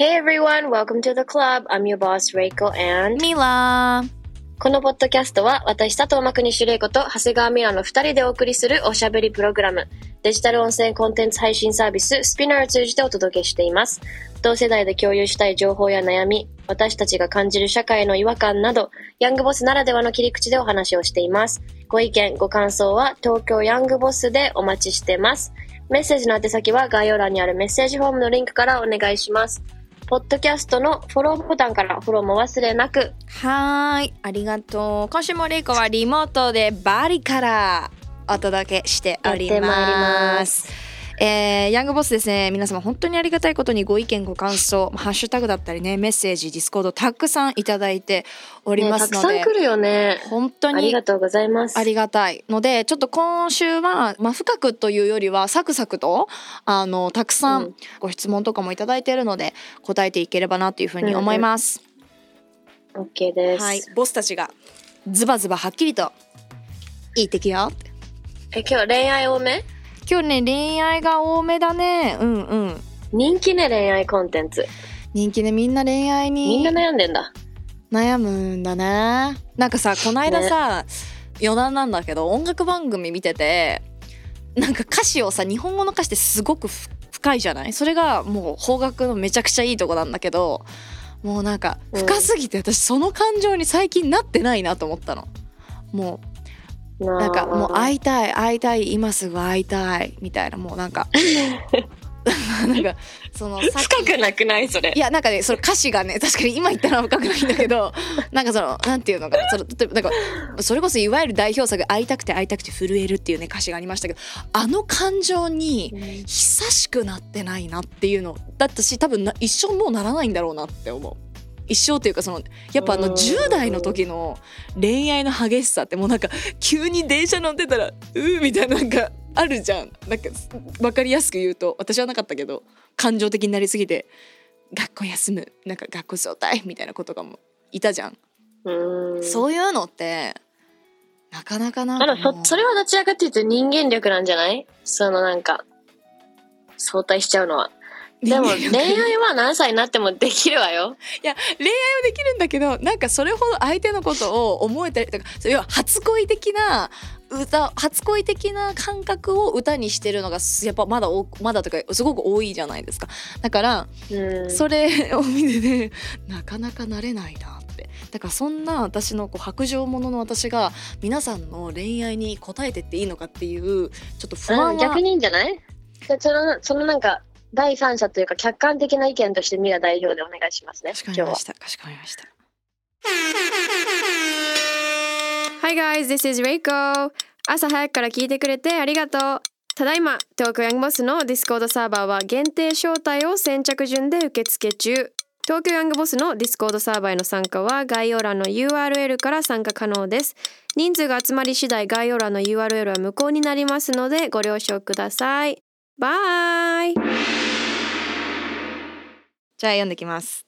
Hey everyone, welcome to the club. I'm your boss Reiko and ミラーこのポッドキャストは私佐藤真国主玲子と長谷川ミラの二人でお送りするおしゃべりプログラムデジタル音声コンテンツ配信サービススピナーを通じてお届けしています。同世代で共有したい情報や悩み私たちが感じる社会の違和感などヤングボスならではの切り口でお話をしています。ご意見ご感想は東京ヤングボスでお待ちしてます。メッセージの宛先は概要欄にあるメッセージフォームのリンクからお願いしますポッドキャストのフォローボタンからフォローも忘れなく。はーいありがとう。今週もレイコはリモートでバリからお届けしておりますえーヤングボスですね皆様本当にありがたいことにご意見ご感想ハッシュタグだったりねメッセージディスコードたくさんいただいておりね、ますので、たくさん来るよね。本当ありにがとうございます。ありがたいのでちょっと今週は、まあ、深くというよりはサクサクとあのたくさうんんご質問とかもいただいているので答えていければなというふうに思います。OK です。はい、ボスたちがズバズバはっきりと言ってきよえ、今日恋愛多め？今日ね恋愛が多めだね。うんうん。人気ね、恋愛コンテンツ。人気ねみんな恋愛みんなに悩んでんだ。悩むんだね。なんかさこの間さ、余談なんだけど音楽番組見ててなんか歌詞をさ日本語の歌詞ってすごくふ深いじゃない？それがもう邦楽のめちゃくちゃいいとこなんだけどもうなんかうん。深すぎて私その感情に最近なってないなと思ったの。もうななんかもうあ会いたい会いたい今すぐ会いたいみたいなもうなんかなんかその深くなくないそれ？い。やなんかねその歌詞がね確かに今言ったのは深くないんだけど なんかそのなんていうのかなその例えばなんかそれこそいわゆる代表作「会いたくて会いたくて震える」っていうね歌詞がありましたけどあの感情に久しくなってないなっていうのだったし多分な一生もうならないんだろうなって思う。一生っていうかそのやっぱあのうん10代の時の恋愛の激しさってもうなんか急に電車乗ってたら「うー」みたいななんかあるじゃんなんか分かりやすく言うと私はなかったけど感情的になりすぎて学校休むなんか学校早退みたいな子とかもいたじゃん、うん。そういうのってなかなかなかそ、それはどちらかというと人間力なんじゃない？そのなんか、相対しちゃうのは。でも恋愛は何歳になってもできるわよ。いや恋愛はできるんだけどなんかそれほど相手のことを思えたりとかそう要は初恋的な歌初恋的な感覚を歌にしてるのがすやっぱまだおまだとかすごく多いじゃないですかだからうん。それを見ててなかなかなれないなってだからそんな私のこう白状者の私が皆さんの恋愛に応えてっていいのかっていうちょっと不安はうん逆にいいんじゃない？でその、そのなんか、第三者というか客観的な意見としてミラ代表でお願いしますね。今日は。かしこまりました。Hi guys, this is Reiko. 朝早くから聞いてくれてありがとう。ただいま東京 Young Boss の Discord サーバーは限定招待を先着順で受付中。東京 Young Boss の Discord サーバーへの参加は概要欄の URL から参加可能です。人数が集まり次第概要欄の URL は無効になりますのでご了承ください bye じゃあ読んできます。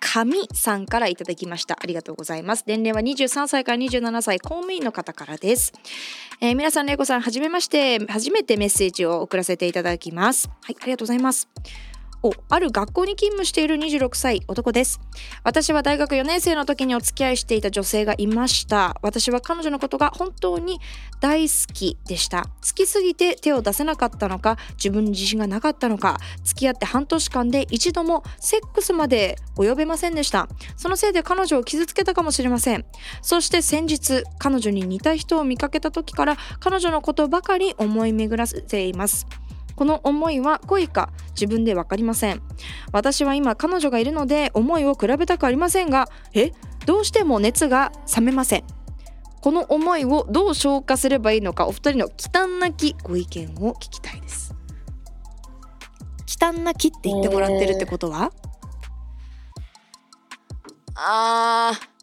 神さんからいただきました。ありがとうございます。年齢は23歳から27歳、公務員の方からです。えー皆さん、れいこさん、はじめまして。初めてメッセージを送らせていただきます。はい、ありがとうございます。ある学校に勤務している26歳男です。私は大学4年生の時にお付き合いしていた女性がいました。私は彼女のことが本当に大好きでした。好きすぎて手を出せなかったのか自分に自信がなかったのか付き合って半年間で一度もセックスまで及べませんでした。そのせいで彼女を傷つけたかもしれません。そして先日彼女に似た人を見かけた時から彼女のことばかり思い巡らせています。この思いは恋か自分で分かりません。私は今彼女がいるので思いを比べたくありませんがえどうしても熱が冷めません。この思いをどう消化すればいいのかお二人の忌憚なきご意見を聞きたいです。忌憚なきって言ってもらってるってことは、あー。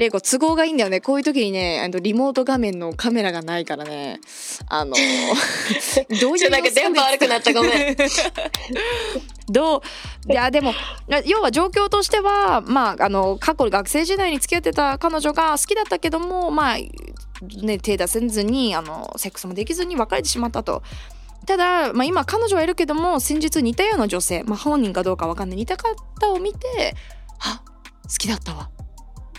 レイコ都合がいいんだよね。こういう時にねあのリモート画面のカメラがないからね。あの どういうなんか電波悪くなった。ごめん。どう？いやでも要は状況としてはまああの過去学生時代に付き合ってた彼女が好きだったけどもまあね手出せずにあのセックスもできずに別れてしまったと。ただ、まあ、今彼女はいるけども先日似たような女性、まあ、本人かどうかわかんない似た方を見てあ好きだったわ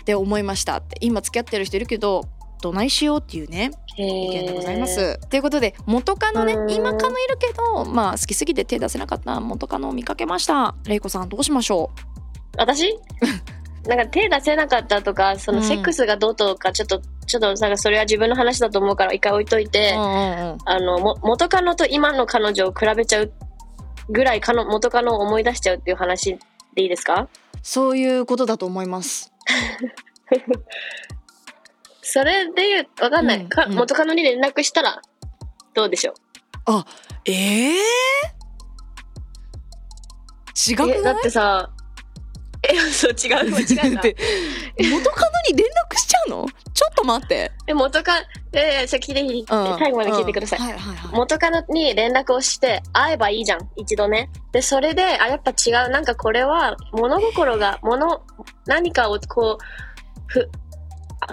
って思いましたって今付き合ってる人いるけどどないしようっていうね意見でございます。ということで元カノねうん。今カノいるけどまあ好きすぎて手出せなかった元カノを見かけました。レイコさんどうしましょ私？なんか手出せなかったとかそのうん。セックスがどうとかちょっとちょっとなんかそれは自分の話だと思うから一回置いというて、うんうんうん。あのも元カノと今の彼女を比べちゃうぐらいかの元カノを思い出しちゃうっていう話でいいですか？そういうことだと思います。それで言うわかんない、かうんうん。元カノに連絡したらどうでしょう？ええ違くない？えだってさえそう違う。間 違えた。だって元カノに連絡しちゃうの？ちょっと待って。え元カノえじゃあ聞いて聞いてうん。最後まで聞いてください、うん。はいはいはい。元カノに連絡をして会えばいいじゃん。一度ね。でそれであやっぱ違う。なんかこれは物心が物何かをこうふ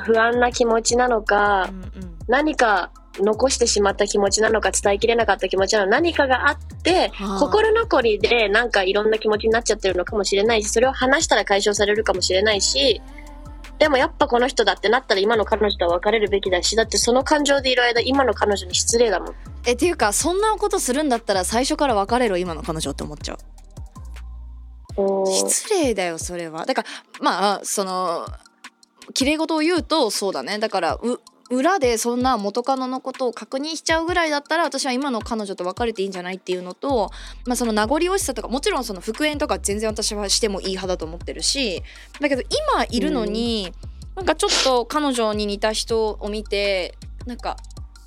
不安な気持ちなのかうんうん。何か残してしまった気持ちなのか伝えきれなかった気持ちなのか何かがあって、はあ。心残りでなんかいろんな気持ちになっちゃってるのかもしれないしそれを話したら解消されるかもしれないしでもやっぱこの人だってなったら今の彼女とは別れるべきだしだってその感情でいる間今の彼女に失礼だもん。えっていうかそんなことするんだったら最初から別れろ今の彼女って思っちゃう。失礼だよそれは。だからまあその綺麗事を言うとそうだね。だからう裏でそんな元カノのことを確認しちゃうぐらいだったら私は今の彼女と別れていいんじゃないっていうのと、まあ、その名残惜しさとかもちろんその復縁とか全然私はしてもいい派だと思ってるしだけど今いるのに、なんかちょっと彼女に似た人を見てなんか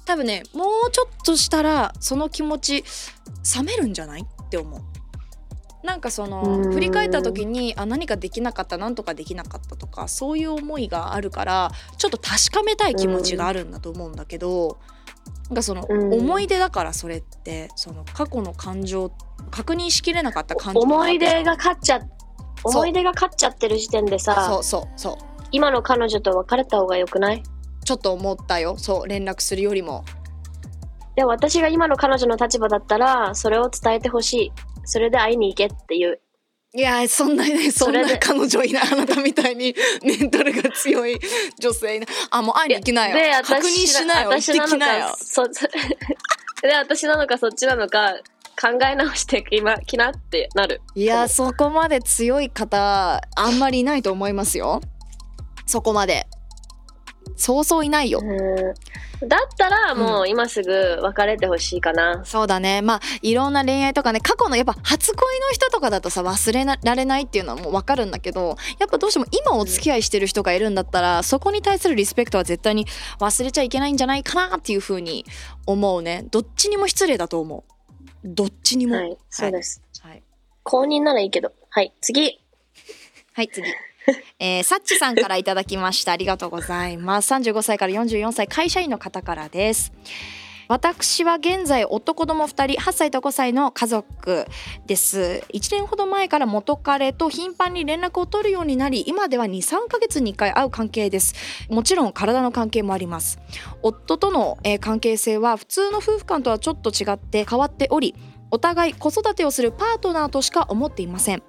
多分ねもうちょっとしたらその気持ち冷めるんじゃないって思う。なんかそのうん。振り返った時にあ何かできなかったなんとかできなかったとかそういう思いがあるからちょっと確かめたい気持ちがあるんだと思うんだけど、なんかそのうん。思い出だからそれってその過去の感情確認しきれなかった感情思い出がが勝っちゃ思い出が勝っちゃってる時点でそさうそうそう。今の彼女と別れた方がよくない？ちょっと思ったよ。そう連絡するよりも。でも私が今の彼女の立場だったらそれを伝えてほしいそれで会いに行けっていう。いやそんなねそんな彼女いないあなたみたいに メンタルが強い女性いないあもう会いに行きなよ。で確認しなよ。行って私なのきなよ。かそ そで私なのかそっちなのか考え直してきまきなってなる。いやそこまで強い方あんまりいないと思いますよ。そこまでそうそういないよ、うんだったらもう今すぐ別れてほしいかな、そうだね。まあいろんな恋愛とかね過去のやっぱ初恋の人とかだとさ忘れられないっていうのはもう分かるんだけどやっぱどうしても今お付き合いしてる人がいるんだったらそこに対するリスペクトは絶対に忘れちゃいけないんじゃないかなっていうふうに思うね。どっちにも失礼だと思う。どっちにも。はいそうです、はい。公認ならいいけど。はい次。はい、次。えー、サッチさんからいただきました。ありがとうございます。35歳から44歳、会社員の方からです。私は現在夫子供2人8歳と5歳の家族です1年ほど前から元彼と頻繁に連絡を取るようになり今では23ヶ月に1回会う関係ですもちろん体の関係もあります夫との、えー関係性は普通の夫婦間とはちょっと違って変わっておりお互い子育てをするパートナーとしか思っていません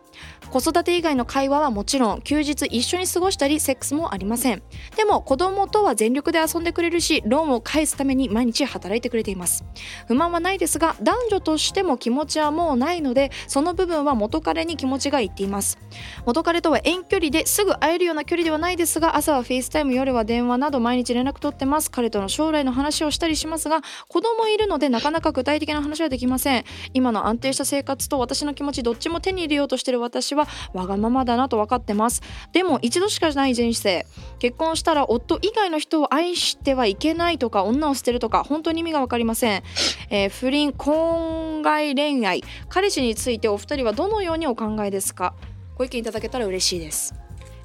子育て以外の会話はもちろん休日一緒に過ごしたりセックスもありません。でも子供とは全力で遊んでくれるしローンを返すために毎日働いてくれています。不満はないですが男女としても気持ちはもうないのでその部分は元彼に気持ちがいっています。元彼とは遠距離ですぐ会えるような距離ではないですが朝は FaceTime 夜は電話など毎日連絡取ってます。彼との将来の話をしたりしますが子供いるのでなかなか具体的な話はできません。今の安定した生活と私の気持ちどっちも手に入れようとしてる私はわがままだなと分かってます。でも一度しかない人生。結婚したら夫以外の人を愛してはいけないとか女を捨てるとか本当に意味が分かりません、えー不倫婚外恋愛。彼氏についてお二人はどのようにお考えですか？ご意見いただけたら嬉しいです。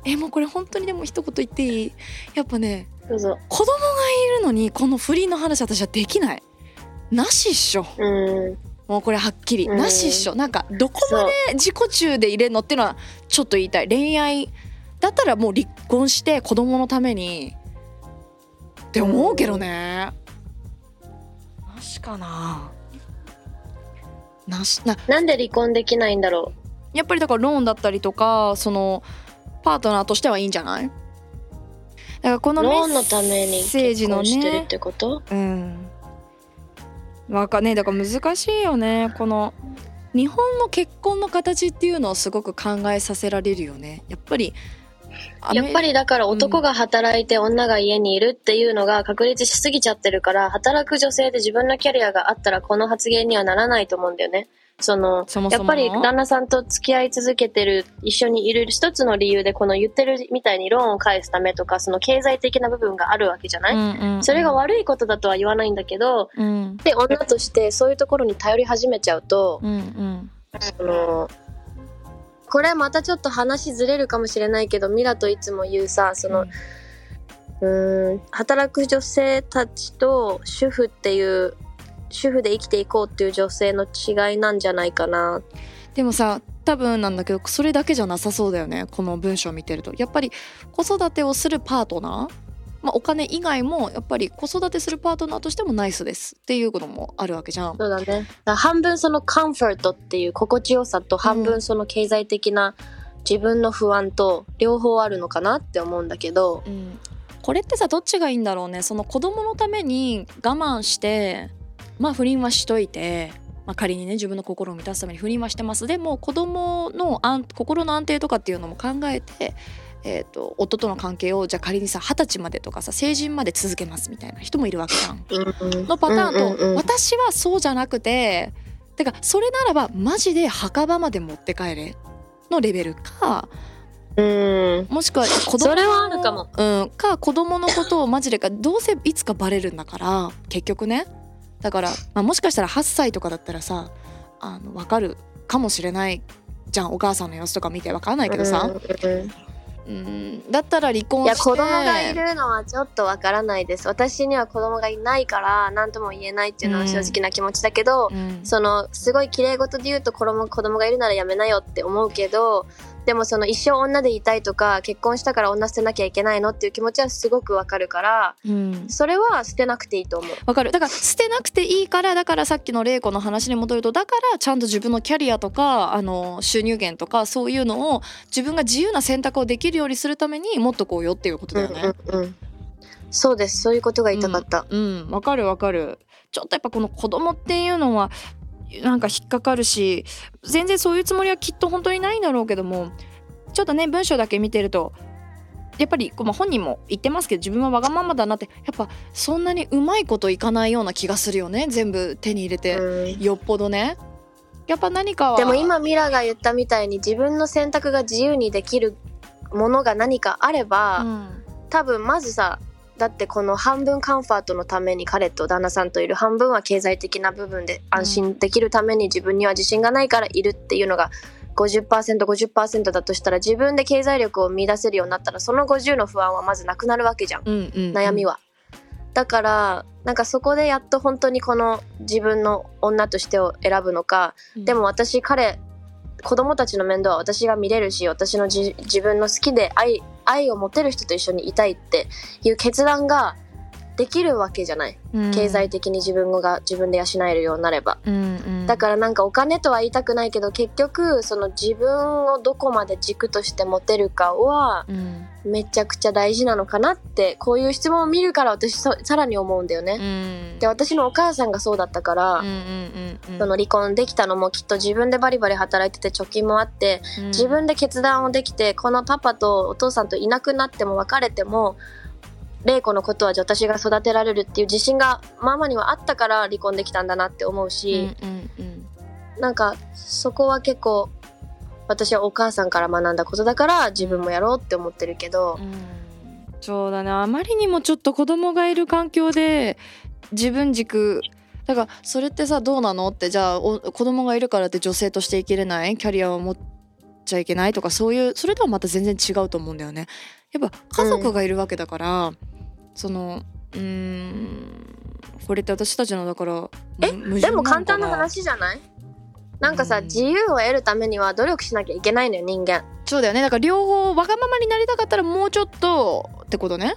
えもうこれ本当にでも一言言っていい？やっぱねどうぞ。子供がいるのにこの不倫の話私はできない。なしっしょ。うん。もうこれはっきり、うん。なしっしょ。なんかどこまで自己中で入れるのっていうのはちょっと言いたい。恋愛だったらもう離婚して子供のために。って思うけどね、なしかな。なしななんで離婚できないんだろやっぱりだからローンだったりとかそのパートナーとしてはいいんじゃない？だからこう。のメローンのためにッセージ結の婚してるっねてこと？うんわかねだから難しいよね。この日本の結婚の形っていうのをすごく考えさせられるよね。やっぱりやっぱりだから男が働いて女が家にいるっていうのが確立しすぎちゃってるから、働く女性で自分のキャリアがあったらこの発言にはならないと思うんだよね。その、やっぱり旦那さんと付き合い続けてる、一緒にいる一つの理由でこの言ってるみたいにローンを返すためとか、その経済的な部分があるわけじゃない、うんうんうん。それが悪いことだとは言わないんだけど、うん。で、女としてそういうところに頼り始めちゃうと、うんうん。そのこれまたちょっと話ずれるかもしれないけどミラといつも言うさその、うーん働く女性たちと主婦っていう主婦で生きていこうっていう女性の違いなんじゃないかな。でもさ多分なんだけどそれだけじゃなさそうだよねこの文章を見てると。やっぱり子育てをするパートナー、まあ、お金以外もやっぱり子育てするパートナーとしてもナイスです。っていうこともあるわけじゃん。そうだね。だ半分そのカンフォートっていう心地よさと半分その経済的な自分の不安と両方あるのかなって思うんだけどうん、これってさどっちがいいんだろうね。その子供のために我慢してまあ不倫はしといて、まあ、仮にね自分の心を満たすために不倫はしてます。でも子供の安心の安定とかっていうのも考えて、えー、と夫との関係をじゃあ仮にさ二十歳までとかさ成人まで続けますみたいな人もいるわけじゃん。うん。のパターンと、うんうんうん。私はそうじゃなくててかそれならばマジで墓場まで持って帰れ。のレベルかうん。もしくは子供それはあるかも。うん、か子供のことをマジでかどうせいつかバレるんだから結局ねだから、まあ、もしかしたら8歳とかだったらさあの分かるかもしれないじゃん。お母さんの様子とか見て分かんないけどさ、うんだったら離婚して。いや子供がいるのはちょっとわからないです。私には子供がいないから何とも言えないっていうのは正直な気持ちだけど、うん。そのすごい綺麗事で言うと子供子供がいるならやめなよって思うけどでもその一生女でいたいとか結婚したから女捨てなきゃいけないのっていう気持ちはすごくわかるからうん。それは捨てなくていいと思う。わかる。だから捨てなくていいからだからさっきの玲子の話に戻るとだからちゃんと自分のキャリアとかあの収入源とかそういうのを自分が自由な選択をできるようにするために持っとこうよっていうことだよね。うんうんうん。そうです。そういうことが言いたかった。うん。わかるわかる。ちょっとやっぱこの子供っていうのはなんか引っかかるし全然そういうつもりはきっと本当にないんだろうけどもちょっとね文章だけ見てるとやっぱり本人も言ってますけど自分はわがままだなってやっぱそんなにうまいこといかないような気がするよね全部手に入れて、うん。よっぽどね。やっぱ何かはでも今ミラが言ったみたいに自分の選択が自由にできるものが何かあれば、うん。多分まずさだってこの半分カンファートのために彼と旦那さんといる半分は経済的な部分で安心できるために自分には自信がないからいるっていうのが 50%50% だとしたら自分で経済力を見出せるようになったらその50の不安はまずなくなるわけじゃん。うんうんうん。悩みは。だからなんかそこでやっと本当にこの自分の女としてを選ぶのかうん。でも私彼子供たちの面倒は私が見れるし私の自分の好きで愛愛を持てる人と一緒にいたいっていう決断ができるわけじゃない。うん。経済的に自分が自分で養えるようになれば。うんうん。だからなんかお金とは言いたくないけど結局その自分をどこまで軸として持てるかはうん。めちゃくちゃ大事なのかなってこういう質問を見るから私そさらに思うんだようね。ん。で私のお母さんがそうだったから、その離婚できたのもきっと自分でバリバリ働いてて貯金もあってうん。自分で決断をできてこのパパとお父さんといなくなっても別れても玲子のことは私が育てられるっていう自信がママにはあったから離婚できたんだなって思うし、うんうんうんなんかそこは結構私はお母さんから学んだことだから自分もやろうって思ってるけど、うん。そうだね。あまりにもちょっと子供がいる環境で自分軸だからそれってさどうなのってじゃあお子供がいるからって女性として生きれない？キャリアを持っちゃいけない？とかそういうそれとはまた全然違うと思うんだよね。やっぱ家族がいるわけだから、そのうーんこれって私たちのだからえでも簡単な話じゃない？なんかさ、うん。自由を得るためには努力しなきゃいけないのよ人間。そうだよね。だから両方わがままになりたかったらもうちょっとってことね？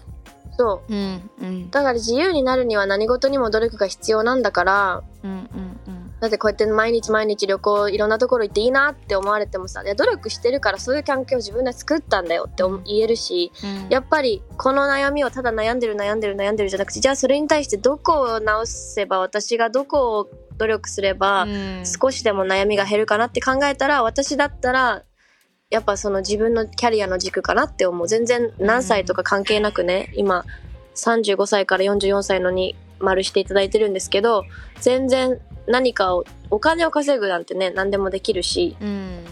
そう。うんうん。だから自由になるには何事にも努力が必要なんだからうんうんうんだってこうやって毎日毎日旅行いろんなところ行っていいなって思われてもさいや努力してるからそういう環境を自分で作ったんだよって言えるしうん。やっぱりこの悩みをただ悩んでる悩んでる悩んでるじゃなくてじゃあそれに対してどこを直せば私がどこを努力すればうん。少しでも悩みが減るかなって考えたら私だったらやっぱその自分のキャリアの軸かなって思う。全然何歳とか関係なくね今35歳から44歳のに丸していただいてるんですけど全然何かをお金を稼ぐなんてね何でもできるしうん。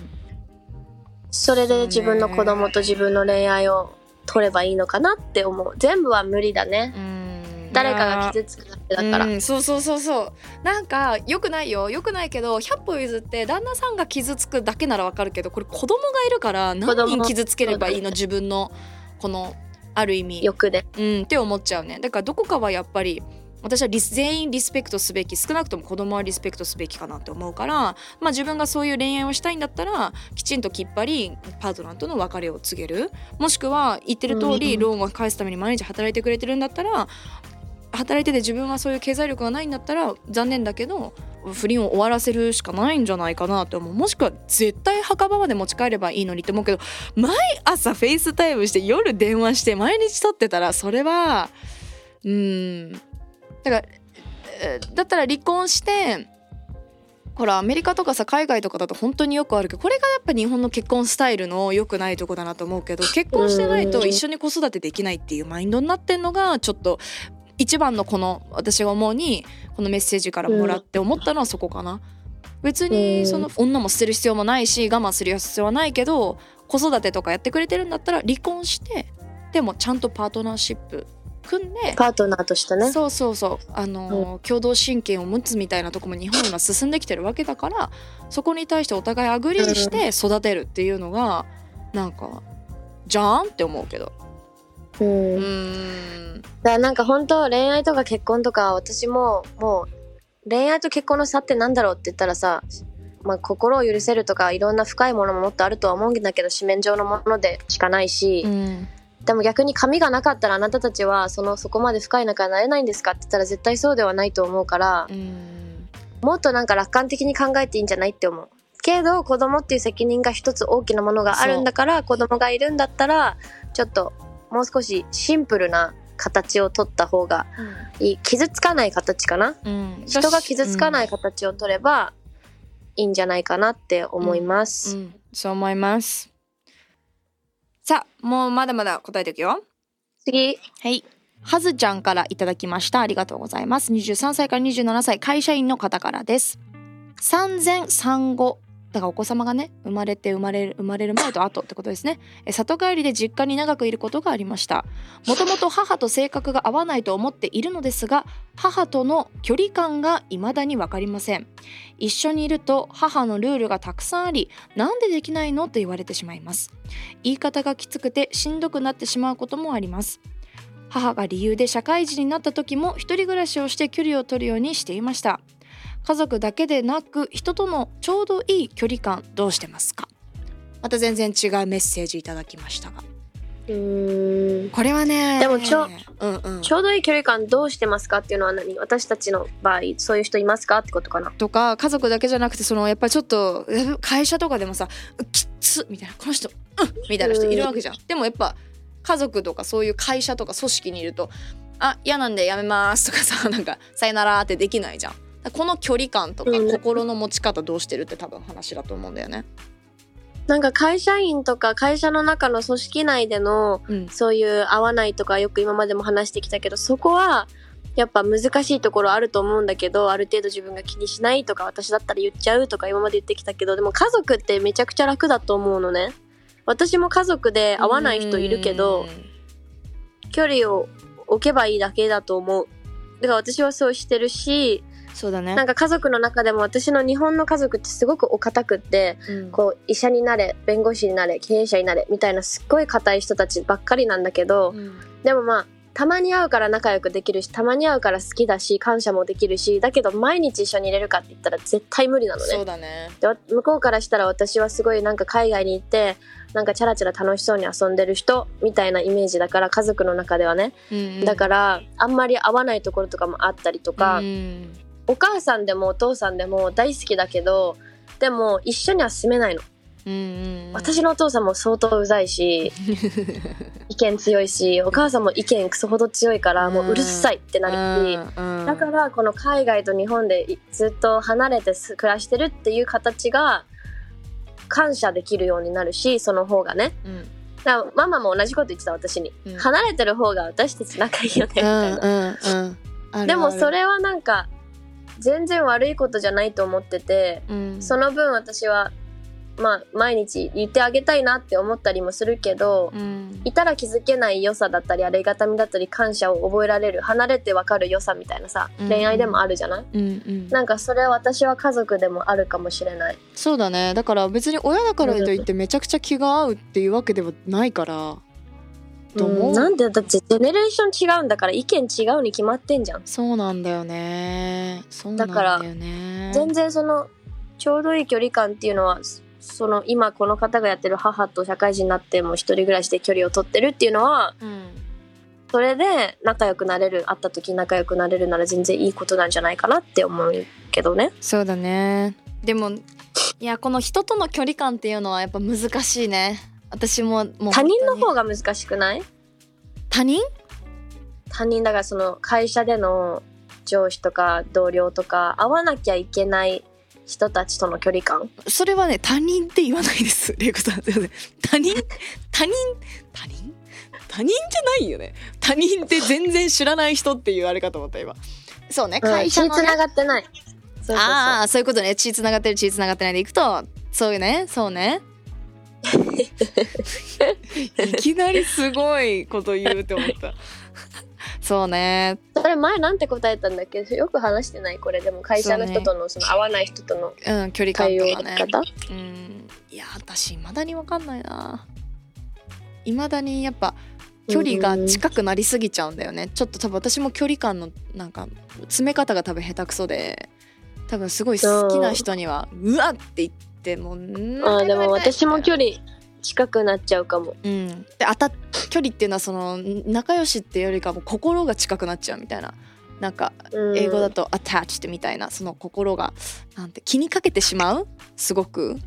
それで自分の子供と自分の恋愛を取ればいいのかなって思う。全部は無理だね。うん。誰かが傷つくだけだから。うん、そうそうそうそう。なんかよくないよ。よくないけど100歩譲って旦那さんが傷つくだけならわかるけどこれ子供がいるから何人供傷つければいいの？自分のこのある意味。欲で。うん。って思っちゃうね。だからどこかはやっぱり私はリス全員リスペクトすべき少なくとも子供はリスペクトすべきかなって思うから、まあ、自分がそういう恋愛をしたいんだったらきちんときっぱりパートナーとの別れを告げる。もしくは言ってる通りうん。ローンを返すために毎日働いてくれてるんだったら働いてて自分はそういう経済力がないんだったら残念だけど不倫を終わらせるしかないんじゃないかなと思う。もしくは絶対墓場まで持ち帰ればいいのにって思うけど毎朝 FaceTime して夜電話して毎日取ってたらそれはうんだからえーだったら離婚してほらアメリカとかさ海外とかだと本当によくあるけどこれがやっぱ日本の結婚スタイルの良くないとこだなと思うけど結婚してないと一緒に子育てできないっていうマインドになってんのがちょっと一番のこの私が思うにこのメッセージからもらって思ったのはそこかな。別うん。にその女も捨てる必要もないし我慢する必要はないけど子育てとかやってくれてるんだったら離婚してでもちゃんとパートナーシップ組んでパートナーとしてね。そうそうそう。あのー共同親権を持つみたいなとこも日本今進んできてるわけだからそこに対してお互い agree して育てるっていうのがなんかじゃーんって思うけど。うん。うーん。だからなんか本当恋愛とか結婚とか私ももう恋愛と結婚の差ってなんだろうって言ったらさ、まあ、心を許せるとかいろんな深いものももっとあるとは思うんだけど紙面上のものでしかないし、うんでも逆に紙がなかったらあなたたちはそのそこまで深い仲になれないんですかって言ったら絶対そうではないと思うからうんもっとなんか楽観的に考えていいんじゃないって思う。けど子供っていう責任が一つ大きなものがあるんだから子供がいるんだったらちょっともう少しシンプルな形を取った方がいい。傷つかない形かな？うん。人が傷つかない形を取ればいいんじゃないかなって思います、うん、そう思いますさあもうまだまだ答えていくよ次はい。はずちゃんからいただきました。ありがとうございます。23歳から27歳、会社員の方からです。産前産後。だからお子様がね生まれて生まれる生まれる前と後ってことですね。え里帰りで実家に長くいることがありました。もともと母と性格が合わないと思っているのですが母との距離感が未だに分かりません。一緒にいると母のルールがたくさんありなんでできないのと言われてしまいます。言い方がきつくてしんどくなってしまうこともあります。母が理由で社会人になった時も一人暮らしをして距離を取るようにしていました。家族だけでなく人とのちょうどいい距離感どうしてますか？また全然違うメッセージいただきましたが。うーん。これはねでもちょうんうん。ちょうどいい距離感どうしてますかっていうのは何？私たちの場合そういう人いますかってことかな？とか家族だけじゃなくてそのやっぱりちょっとえ会社とかでもさうきっつみたいなこの人うんみたいな人いるわけじゃん。でもやっぱ家族とかそういう会社とか組織にいるとあ嫌なんでやめますとかさなんかさよならってできないじゃんこの距離感とかうん。心の持ち方どうしてるって多分話だと思うんだよね。なんか会社員とか会社の中の組織内でのうん。そういう合わないとかよく今までも話してきたけどそこはやっぱ難しいところあると思うんだけどある程度自分が気にしないとか私だったら言っちゃうとか今まで言ってきたけどでも家族ってめちゃくちゃ楽だと思うのね。私も家族で合わない人いるけど距離を置けばいいだけだと思う。だから私はそうしてるしそうだね。なんか家族の中でも私の日本の家族ってすごくお堅くってうん。こう医者になれ弁護士になれ経営者になれみたいなすっごい硬い人たちばっかりなんだけどうん。でもまあたまに会うから仲良くできるしたまに会うから好きだし感謝もできるしだけど毎日一緒にいれるかって言ったら絶対無理なのね。そうだね。で向こうからしたら私はすごいなんか海外に行ってなんかチャラチャラ楽しそうに遊んでる人みたいなイメージだから家族の中ではね、だからあんまり合わないところとかもあったりとか、うんお母さんでもお父さんでも大好きだけどでも一緒には住めないの、うんうん私のお父さんも相当うざいし 意見強いしお母さんも意見クソほど強いからもううるさいってなるし、うんだからこの海外と日本でいずっと離れてす暮らしてるっていう形が感謝できるようになるしその方がね。うん。だママも同じこと言ってた私に、うん。離れてる方が私たち仲いいよねみたいな、でもそれはなんか全然悪いことじゃないと思ってて、うん。その分私はまあ毎日言ってあげたいなって思ったりもするけど、うん。いたら気づけない良さだったりありがたみだったり感謝を覚えられる離れてわかる良さみたいなさうん。恋愛でもあるじゃない、うんうん。なんかそれは私は家族でもあるかもしれない。そうだね。だから別に親だからといってめちゃくちゃ気が合うっていうわけではないからと思う。うんなんでだってジェネレーション違うんだから意見違うに決まってんじゃん。そうなんだよね。そうなんだよね。全然そのちょうどいい距離感っていうのはその今この方がやってる母と社会人になっても一人暮らしで距離を取ってるっていうのはうん。それで仲良くなれる会った時仲良くなれるなら全然いいことなんじゃないかなって思うけどね。そうだね。でもいやこの人との距離感っていうのはやっぱ難しいね私ももう他人の方が難しくない？他人？他人？だからその会社での上司とか同僚とか会わなきゃいけない人たちとの距離感？それはね他人って言わないです。玲子さんすいません他人？他人？他人？他人じゃないよね。他人って全然知らない人っていうあれかと思った今。そうね会社の、ね。血つながってない。ああそういうことね。血つながってる血つながってないでいくと。そういうねそうね いきなりすごいこと言うって思った。そうね。それ前なんて答えたんだっけ？よく話してないこれ。でも会社の人とのその会わない人とのうん距離感とかねうん。いや私未だに分かんないな。未だにやっぱ距離が近くなりすぎちゃうんだよね。ちょっと多分私も距離感のなんか詰め方が多分下手くそで多分すごい好きな人にはうわって言ってもうあーでも私も距離近くなっちゃうかも。うん、で当たっ距離っていうのはその仲良しっていうよりかも心が近くなっちゃうみたいな。なんかうん。英語だと attached みたいなその心がなんて気にかけてしまう？すごく。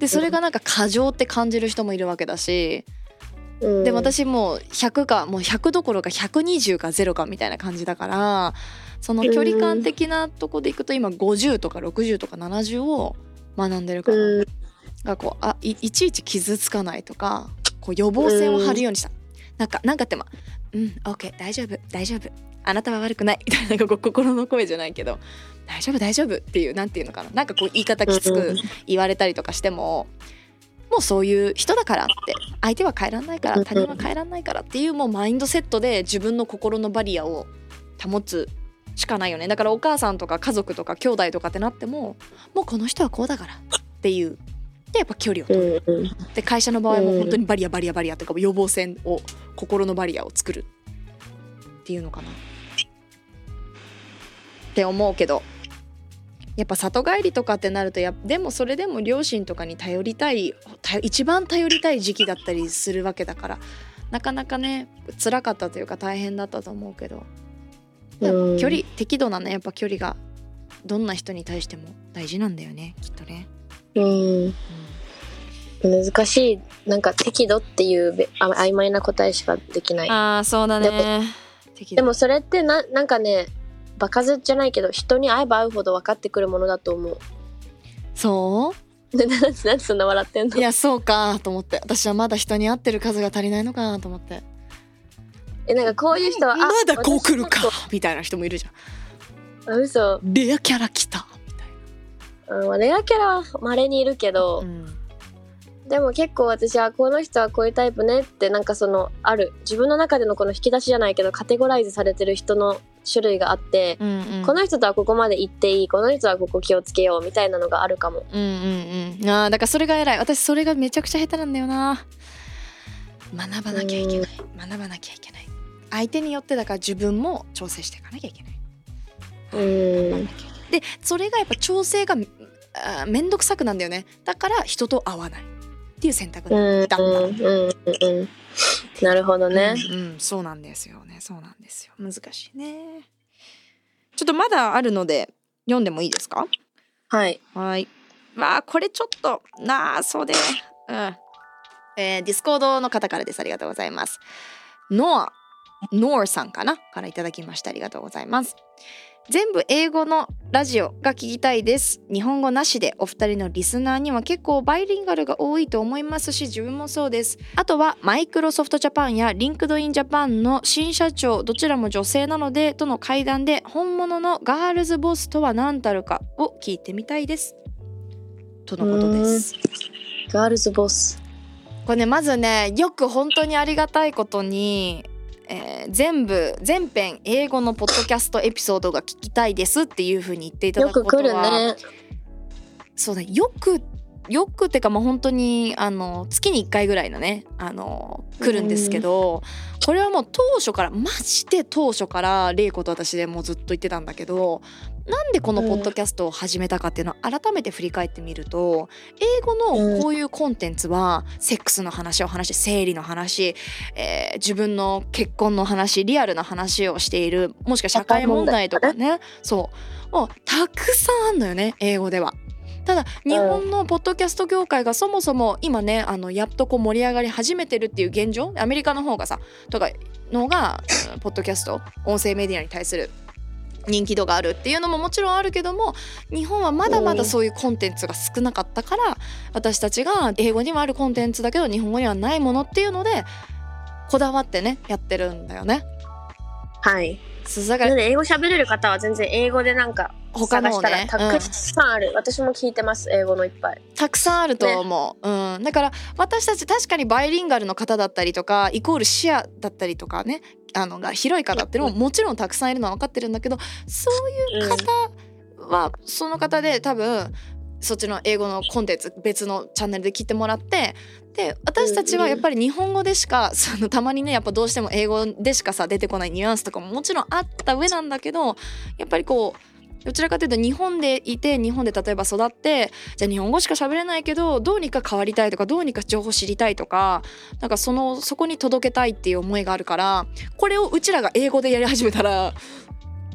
でそれがなんか過剰って感じる人もいるわけだし。うん。でも私もう100かもう100どころか120か0かみたいな感じだからその距離感的なとこでいくと今50とか60とか70を学んでるから、うん。がこうあいいちいち傷つかないとかこう予防線を張るようにした、なんかなんかってまうん OK 大丈夫大丈夫。あなたは悪くない。みたいな心の声じゃないけど大丈夫大丈夫っていうなんていうのかな。なんかこう言い方きつく言われたりとかしてももうそういう人だからって相手は変えらんないから他人は変えらんないからっていうもうマインドセットで自分の心のバリアを保つしかないよね。だからお母さんとか家族とか兄弟とかってなってももうこの人はこうだからっていう。でやっぱ距離を取る。うんうん。で会社の場合も本当にバリアバリアバリアとか予防線を心のバリアを作るっていうのかなって思うけどやっぱ里帰りとかってなるとやでもそれでも両親とかに頼りたい頼一番頼りたい時期だったりするわけだからなかなかね辛かったというか大変だったと思うけど距離適度なねやっぱ距離がどんな人に対しても大事なんだよねきっとね。うん。難しいなんか適度っていうべあ曖昧な答えしかできない。ああそうだね。適でもそれってななんかね場数じゃないけど人に会えば会うほど分かってくるものだと思う。そう？なんでそんな笑ってんの？いやそうかと思って。私はまだ人に会ってる数が足りないのかと思ってえなんかこういう人はあまだこう来るか。みたいな人もいるじゃん。とあ嘘。レアキャラ来た。みたいうんレアキャラは稀にいるけど、な、うん。でも結構私はこの人はこういうタイプねってなんかそのある。自分の中でのこの引き出しじゃないけどカテゴライズされてる人の種類があって、うんうん。この人とはここまで行っていい。この人はここ気をつけようみたいなのがあるかも。うんうんうん。あーだからそれが偉い。私それがめちゃくちゃ下手なんだよな。学ばなきゃいけない。学ばなきゃいけない相手によってだから自分も調整していかなきゃいけない。うん。でそれがやっぱ調整があーめんどくさくなんだよね。だから人と会わないっていう選択うんだった、うんうんうん。なるほどね、うんうん。そうなんですよね。そうなんですよ。難しいね。ちょっとまだあるので読んでもいいですか？はい。はい。わあこれちょっとなあそうで。うん。えー Discord の方からです。ありがとうございます。ノアノーさんかなからいただきましたありがとうございます。全部英語のラジオが聞きたいです。日本語なしでお二人のリスナーには結構バイリンガルが多いと思いますし自分もそうです。あとは Microsoft Japan や LinkedIn Japan の新社長どちらも女性なのでとの会談で本物の girls boss とは何たるかを聞いてみたいです。とのことです。ガールズボス。これねまずねよく本当にありがたいことに、えー全部全編英語のポッドキャストエピソードが聞きたいですっていう風に言っていただよくことはく来るね。そうね。よくよくってかまあ本当にあの月に1回ぐらいのねあの来るんですけど、これはもう当初からマジで当初から玲子と私でもうずっと言ってたんだけどなんでこのポッドキャストを始めたかっていうのを改めて振り返ってみると英語のこういうコンテンツはセックスの話を話し生理の話、えー自分の結婚の話リアルな話をしているもしくは社会問題とかね。そう。もうたくさんあんのよね英語では。ただ日本のポッドキャスト業界がそもそも今ねあのやっとこう盛り上がり始めてるっていう現状アメリカの方がさとかのがうんポッドキャスト音声メディアに対する人気度があるっていうのももちろんあるけども日本はまだまだそういうコンテンツが少なかったから私たちが英語にはあるコンテンツだけど日本語にはないものっていうのでこだわってねやってるんだよね。はいそうだから英語喋れる方は全然英語でなんか他の探したらね、たくさんある、私も聞いてます英語のいっぱい。たくさんあると思う、うん、だから私たち確かにバイリンガルの方だったりとかイコール視野だったりとかねあのが広い方っていうのももちろんたくさんいるのは分かってるんだけどそういう方はその方で多分そっちの英語のコンテンツ別のチャンネルで聞いてもらってで私たちはやっぱり日本語でしかそのたまにねやっぱどうしても英語でしかさ出てこないニュアンスとかももちろんあった上なんだけどやっぱりこうどちらかというと日本でいて日本で例えば育ってじゃあ日本語しか喋れないけどどうにか変わりたいとかどうにか情報知りたいとかなんかそのそこに届けたいっていう思いがあるからこれをうちらが英語でやり始めたら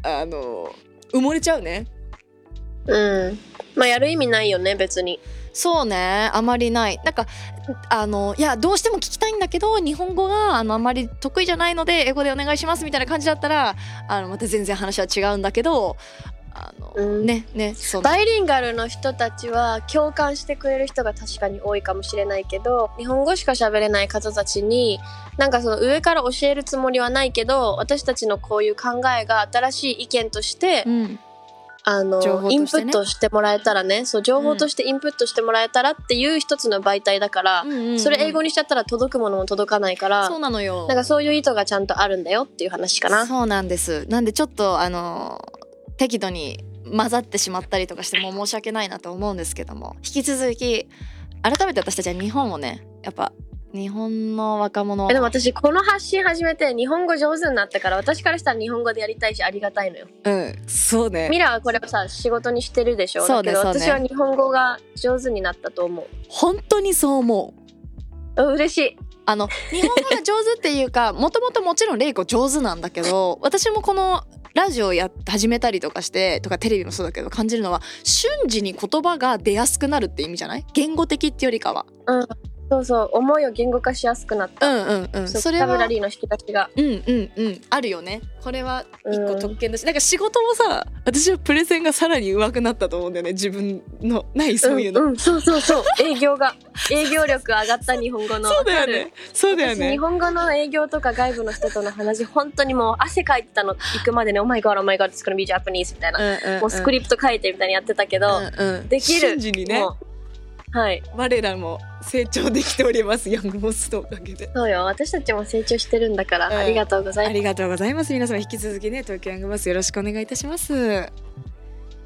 あの埋もれちゃうね。うんまあやる意味ないよね別に。そうね。あまりない。なんかあのいやどうしても聞きたいんだけど日本語があのあまり得意じゃないので英語でお願いしますみたいな感じだったらあのまた全然話は違うんだけどあの、うん。ねねそのバイリンガルの人たちは共感してくれる人が確かに多いかもしれないけど日本語しか喋れない方たちになんかその上から教えるつもりはないけど私たちのこういう考えが新しい意見として、うんあのね。インプットしてもらえたらねそう情報としてインプットしてもらえたらっていう一つの媒体だから、うんうんうん。それ英語にしちゃったら届くものも届かないからそうなのよ。なんかそういう意図がちゃんとあるんだよっていう話かな。そうなんです。なんでちょっとあの適度に混ざってしまったりとかしても申し訳ないなと思うんですけども。引き続き改めて私たちは日本をねやっぱ日本の若者えでも私この発信始めて日本語上手になったから私からしたら日本語でやりたいしありがたいのよ。うんそうねミラはこれをさ仕事にしてるでしょそうねだけど私は日本語が上手になったと思う。本当にそう思ううん嬉しい。あの日本語が上手っていうか もともともちろん玲子上手なんだけど私もこのラジオやって始めたりとかしてとかテレビもそうだけど感じるのは瞬時に言葉が出やすくなるって意味じゃない？言語的ってよりかはうん。そうそう思いを言語化しやすくなっうた。んうんうん。それはラリーの引き出しが。うんうんうん。あるよね。これは一個うん特権だし、なんか仕事もさ私はプレゼンがさらに上手くなったと思うんだよね。自分のないそういうの、んん、そうそうそう。営業が。営業力上がった日本語の。そうだよね。そうだよね。私日本語の営業とか外部の人との話本当にもう汗かいてたの。行くまでね「お前 god お前 god it's gonna be Japanese」みたいな、うんうんうん。もうスクリプト書いてみたいにやってたけど、うんうん。できる。瞬時にね。もうはい。我らも成長できておりますヤングボスのおかげでそうよ。私たちも成長してるんだから、うんありがとうございます。ありがとうございます皆様引き続きね東京 Young Boss よろしくお願いいたします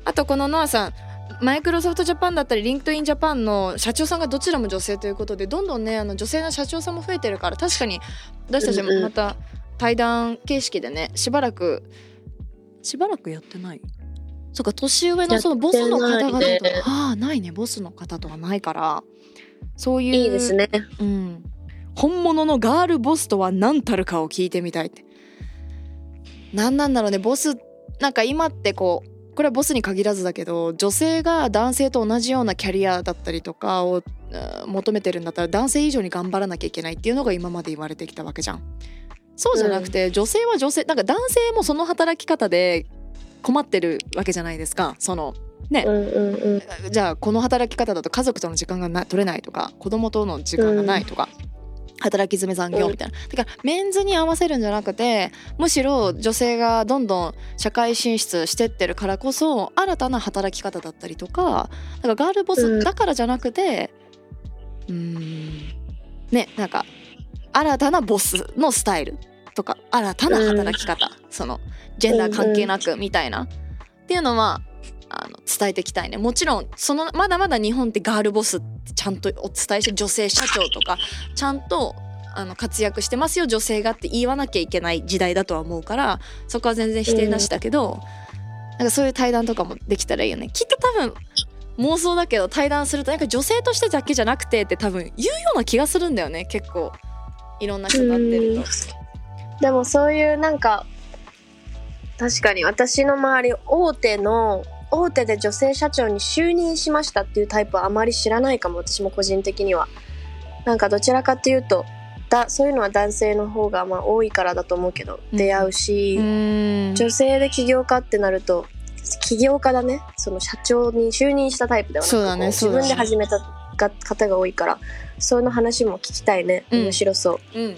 あとこのノアさん Microsoft Japan だったり LinkedIn Japan の社長さんがどちらも女性ということでどんどんねあの女性の社長さんも増えてるから確かに私たちもまた対談形式でねしばらくしばらくやってないそうか年上のそのボスの方々とねああないね。ボスの方とはないからそういういいですね。うん、本物のガールボスとは何たるかを聞いてみたいって。何なんだろうね。ボスなんか今ってこうこれはボスに限らずだけど女性が男性と同じようなキャリアだったりとかをうん求めてるんだったら男性以上に頑張らなきゃいけないっていうのが今まで言われてきたわけじゃん。そうじゃなくて、女性は女性なんか男性もその働き方で困ってるわけじゃないですか。そのね、うんうんうん。じゃあこの働き方だと家族との時間がな取れないとか子供との時間がないとか、働き詰め残業みたいな、だからメンズに合わせるんじゃなくてむしろ女性がどんどん社会進出してってるからこそ新たな働き方だったりとかなんかガールボスだからじゃなくてうーんねなんか新たなボスのスタイルとか新たな働き方、そのジェンダー関係なくみたいな、っていうのはあの伝えていきたいね。もちろんそのまだまだ日本ってガールボスってちゃんとお伝えして女性社長とかちゃんとあの活躍してますよ女性がって言わなきゃいけない時代だとは思うからそこは全然否定なしだけど、なんかそういう対談とかもできたらいいよね。きっと多分妄想だけど対談するとなんか女性としてだけじゃなくてって多分言うような気がするんだよね。結構いろんな人と会ってると。でもそういうなんか確かに私の周り大手の大手で女性社長に就任しましたっていうタイプはあまり知らないかも私も個人的には。なんかどちらかっていうとだそういうのは男性の方がまあ多いからだと思うけどうん。出会うし、うん。女性で起業家ってなると起業家だね。その社長に就任したタイプではなくそうだねね。自分で始めたが方が多いからその話も聞きたいね。うん。面白そう、うん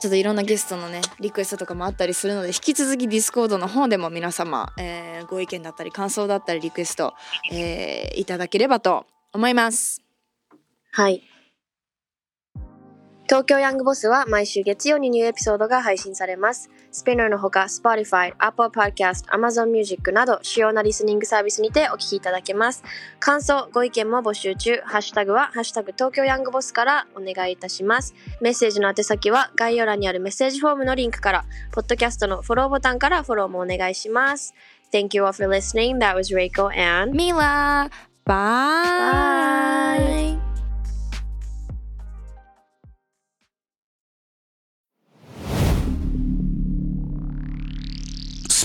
ちょっといろんなゲストのねリクエストとかもあったりするので引き続きディスコードの方でも皆様、えーご意見だったり感想だったりリクエスト、えーいただければと思います。はい。東京ヤングボスは毎週月曜にニューエピソードが配信されます。スピナーのほか Spotify、Apple Podcast、Amazon Music など主要なリスニングサービスにてお聞きいただけます。感想、ご意見も募集中。ハッシュタグはハッシュタグ東京ヤングボスからお願いいたします。メッセージの宛先は概要欄にあるメッセージフォームのリンクから、ポッドキャストのフォローボタンからフォローもお願いします。Thank you all for listening. That was Reiko and ミラバ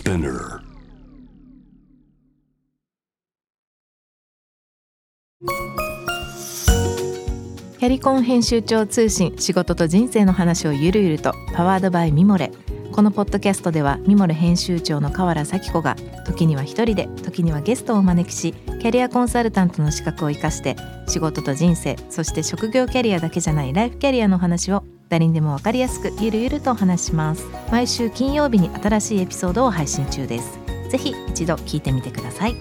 Spinner. キャリコン編集長通信仕事と人生の話をゆるゆるとパワードバイミモレこのポッドキャストではミモレ編集長の河原咲子が時には一人で時にはゲストをお招きしキャリアコンサルタントの資格を生かして仕事と人生そして職業キャリアだけじゃないライフキャリアの話を誰にでもわかりやすくゆるゆるとお話します。毎週金曜日に新しいエピソードを配信中です。ぜひ一度聞いてみてください。